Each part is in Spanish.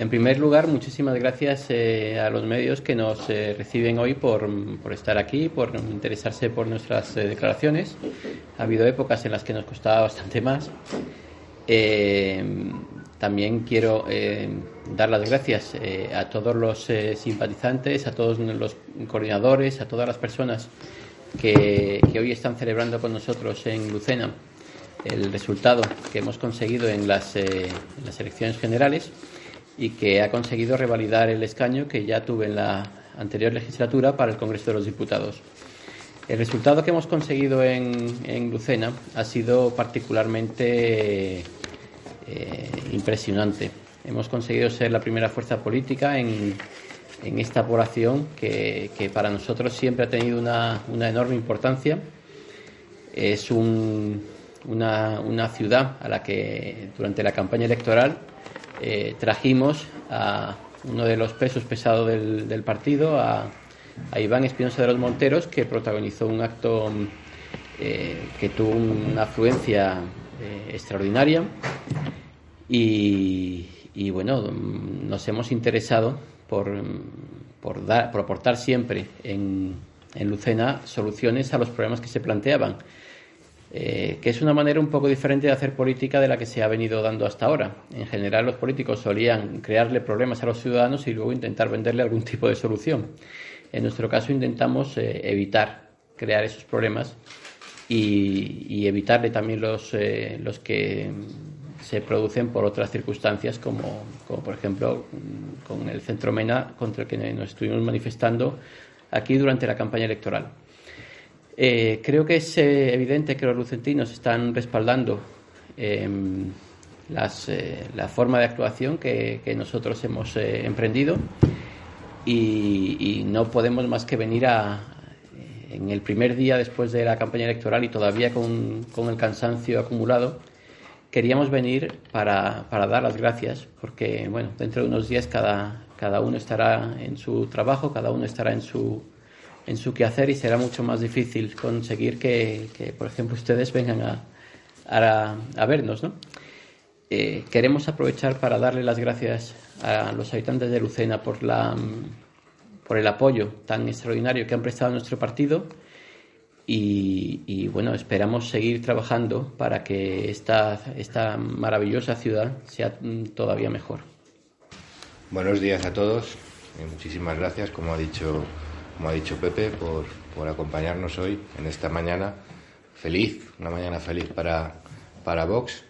En primer lugar, muchísimas gracias eh, a los medios que nos eh, reciben hoy por, estar aquí, por interesarse por nuestras eh, declaraciones. Ha habido épocas en las que nos costaba bastante más. también quiero dar las gracias a todos los simpatizantes, a todos los coordinadores, a todas las personas que, hoy están celebrando con nosotros en Lucena el resultado que hemos conseguido en las, en las elecciones generales y que ha conseguido revalidar el escaño que ya tuve en la anterior legislatura para el Congreso de los Diputados. El resultado que hemos conseguido en, Lucena ha sido particularmente eh, impresionante. Hemos conseguido ser la primera fuerza política en, esta población que, para nosotros siempre ha tenido una, enorme importancia. Es una, una ciudad a la que durante la campaña electoral eh, trajimos a uno de los pesos pesados del, partido, a, Iván Espinosa de los Monteros, que protagonizó un acto eh, que tuvo una afluencia eh, extraordinaria. Y, bueno, nos hemos interesado por, por, dar, por aportar siempre en, en Lucena soluciones a los problemas que se planteaban. Eh, que es una manera un poco diferente de hacer política de la que se ha venido dando hasta ahora. En general, los políticos solían crearle problemas a los ciudadanos y luego intentar venderle algún tipo de solución. En nuestro caso, intentamos eh, evitar crear esos problemas y, evitarle también los, eh, los que se producen por otras circunstancias, como, como por ejemplo con el Centro MENA, contra el que nos estuvimos manifestando aquí durante la campaña electoral. Eh, creo que es eh, evidente que los lucentinos están respaldando em, eh, la forma de actuación que, nosotros hemos emprendido y, no podemos más que venir a, en el primer día después de la campaña electoral y todavía con, el cansancio acumulado, queríamos venir para, para, dar las gracias porque, bueno, dentro de unos días cada, cada uno estará en su trabajo, cada uno estará en su en su quehacer y será mucho más difícil conseguir que, por ejemplo, ustedes vengan a, vernos. ¿no? Eh, queremos aprovechar para darle las gracias a los habitantes de Lucena por, la, por el apoyo tan extraordinario que han prestado a nuestro partido y, bueno, esperamos seguir trabajando para que esta, esta maravillosa ciudad sea todavía mejor. Buenos días a todos y muchísimas gracias, como ha dicho como ha dicho Pepe, por, por acompañarnos hoy en esta mañana feliz, una mañana feliz para, para Vox.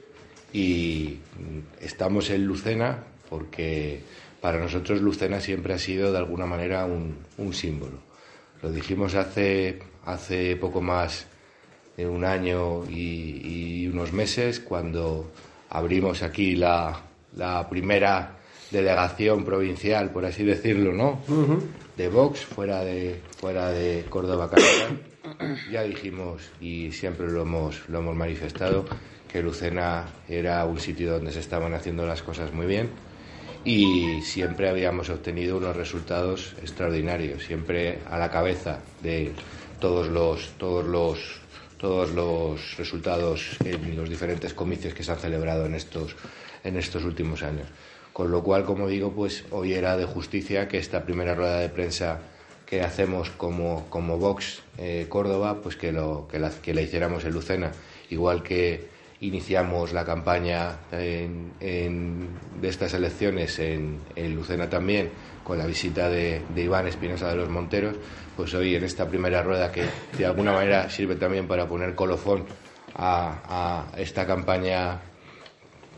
Y estamos en Lucena porque para nosotros Lucena siempre ha sido de alguna manera un, un símbolo. Lo dijimos hace, hace poco más de un año y, unos meses cuando abrimos aquí la, la primera delegación provincial, por así decirlo, ¿no? De Vox, fuera de, fuera de Córdoba capital. Ya dijimos y siempre lo hemos, lo hemos manifestado que Lucena era un sitio donde se estaban haciendo las cosas muy bien y siempre habíamos obtenido unos resultados extraordinarios, siempre a la cabeza de todos los, todos los, todos los resultados en los diferentes comicios que se han celebrado en estos, en estos últimos años. Con lo cual, como digo, pues hoy era de justicia que esta primera rueda de prensa que hacemos como, como Vox eh, Córdoba, pues que, lo, que, la, que la hiciéramos en Lucena, igual que iniciamos la campaña de estas elecciones en, en, Lucena también, con la visita de, Iván Espinosa de los Monteros, pues hoy en esta primera rueda que de alguna manera sirve también para poner colofón a esta campaña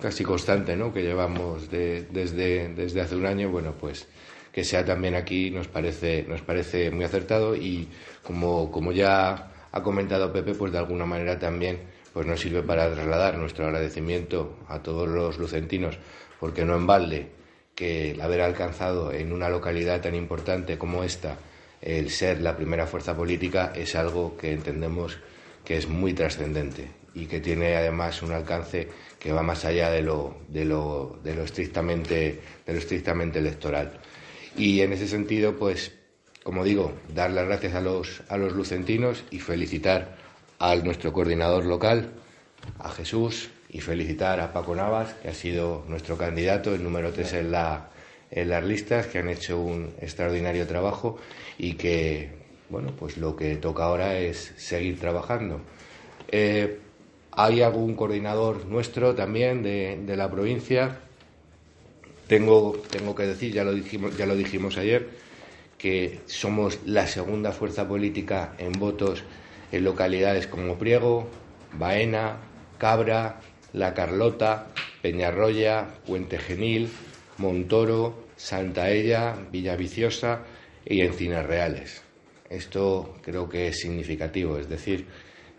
casi constante ¿no? que llevamos desde, desde hace un año, bueno, pues que sea también aquí nos parece, nos parece muy acertado y como, como ya ha comentado Pepe, pues de alguna manera también pues nos sirve para trasladar nuestro agradecimiento a todos los lucentinos, porque no en balde que el haber alcanzado en una localidad tan importante como esta el ser la primera fuerza política es algo que entendemos que es muy trascendente y que tiene además un alcance que va más allá de lo, de lo, de lo, estrictamente, de lo estrictamente electoral. Y en ese sentido, pues, como digo, dar las gracias a los, a los lucentinos y felicitar a nuestro coordinador local, a Jesús, y felicitar a Paco Navas, que ha sido nuestro candidato, el número tres en la, en las listas, que han hecho un extraordinario trabajo y que, bueno, pues lo que toca ahora es seguir trabajando. Eh, hay algún coordinador nuestro también de, la provincia. Tengo, tengo, que decir, ya lo, dijimos, ya lo dijimos ayer, que somos la segunda fuerza política en votos en localidades como Priego, Baena, Cabra, La Carlota, Peñarroya, Puente Genil, Montoro, Santaella, Villaviciosa y Encinas Reales. Esto creo que es significativo, es decir,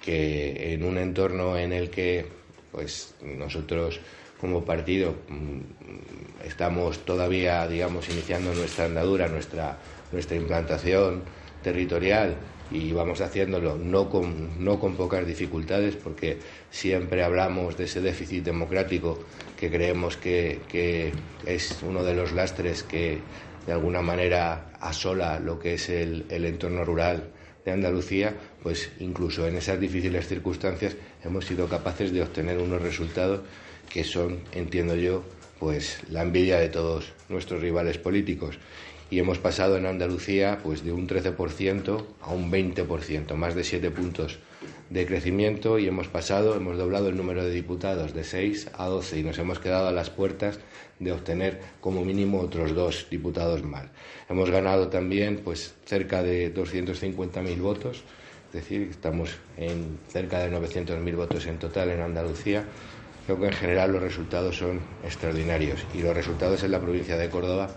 que en un entorno en el que pues nosotros como partido mm, estamos todavía digamos iniciando nuestra andadura, nuestra nuestra implantación territorial y vamos haciéndolo no con, no con pocas dificultades porque siempre hablamos de ese déficit democrático que creemos que, que es uno de los lastres que de alguna manera asola lo que es el, el entorno rural de Andalucía, pues incluso en esas difíciles circunstancias hemos sido capaces de obtener unos resultados que son, entiendo yo, pues la envidia de todos nuestros rivales políticos. Y hemos pasado en Andalucía pues de un 13% a un 20%, más de 7 puntos de crecimiento y hemos pasado, hemos doblado el número de diputados de 6 a 12 y nos hemos quedado a las puertas de obtener como mínimo otros dos diputados más. Hemos ganado también pues cerca de 250.000 votos, es decir, estamos en cerca de 900.000 votos en total en Andalucía. Creo que en general los resultados son extraordinarios y los resultados en la provincia de Córdoba,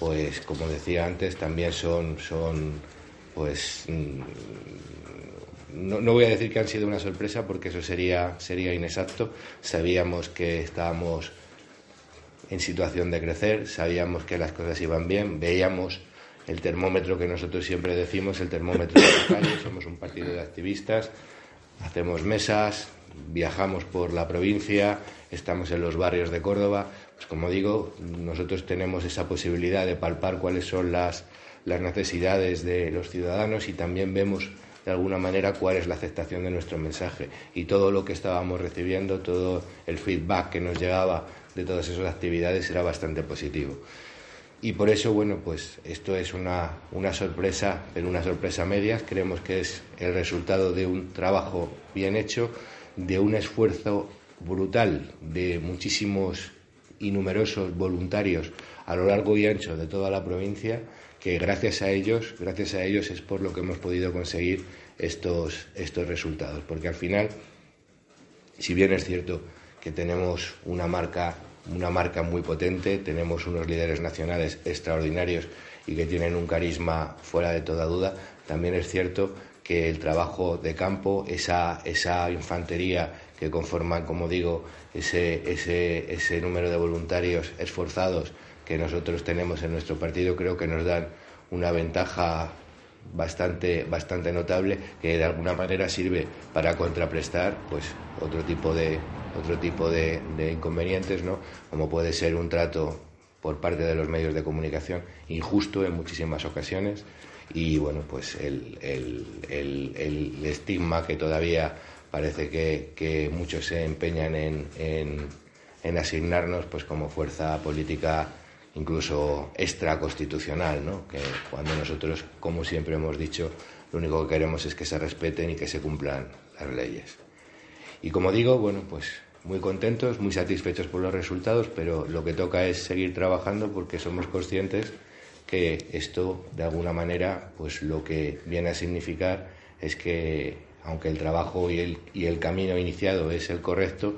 pues como decía antes, también son, son pues mm, no, no, voy a decir que han sido una sorpresa porque eso sería, sería inexacto. Sabíamos que estábamos en situación de crecer, sabíamos que las cosas iban bien, veíamos el termómetro que nosotros siempre decimos, el termómetro de la calle, somos un partido de activistas, hacemos mesas, viajamos por la provincia, estamos en los barrios de Córdoba. Pues como digo, nosotros tenemos esa posibilidad de palpar cuáles son las, las necesidades de los ciudadanos y también vemos de alguna manera cuál es la aceptación de nuestro mensaje. Y todo lo que estábamos recibiendo, todo el feedback que nos llegaba de todas esas actividades era bastante positivo. Y por eso, bueno, pues esto es una, una sorpresa, pero una sorpresa media. Creemos que es el resultado de un trabajo bien hecho, de un esfuerzo brutal de muchísimos y numerosos voluntarios a lo largo y ancho de toda la provincia que gracias a ellos, gracias a ellos es por lo que hemos podido conseguir estos, estos resultados. Porque al final, si bien es cierto que tenemos una marca, una marca muy potente, tenemos unos líderes nacionales extraordinarios y que tienen un carisma fuera de toda duda, también es cierto que el trabajo de campo, esa, esa infantería que conforman, como digo, ese, ese, ese número de voluntarios esforzados que nosotros tenemos en nuestro partido creo que nos dan una ventaja bastante, bastante notable que de alguna manera sirve para contraprestar pues otro tipo de otro tipo de, inconvenientes ¿no? como puede ser un trato por parte de los medios de comunicación injusto en muchísimas ocasiones y bueno pues el, el, el, el estigma que todavía parece que, que muchos se empeñan en, en, en asignarnos pues como fuerza política incluso extraconstitucional, ¿no? que cuando nosotros, como siempre hemos dicho, lo único que queremos es que se respeten y que se cumplan las leyes. Y como digo, bueno, pues muy contentos, muy satisfechos por los resultados, pero lo que toca es seguir trabajando porque somos conscientes que esto, de alguna manera, pues lo que viene a significar es que, aunque el trabajo y el, y el camino iniciado es el correcto,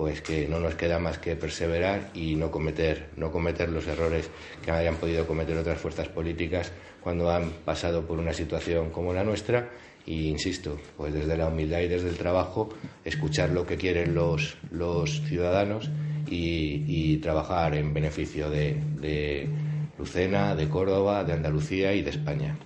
pues que no nos queda más que perseverar y no cometer, no cometer los errores que hayan podido cometer otras fuerzas políticas cuando han pasado por una situación como la nuestra. Y insisto, pues desde la humildad y desde el trabajo, escuchar lo que quieren los, los ciudadanos y, y trabajar en beneficio de, de Lucena, de Córdoba, de Andalucía y de España.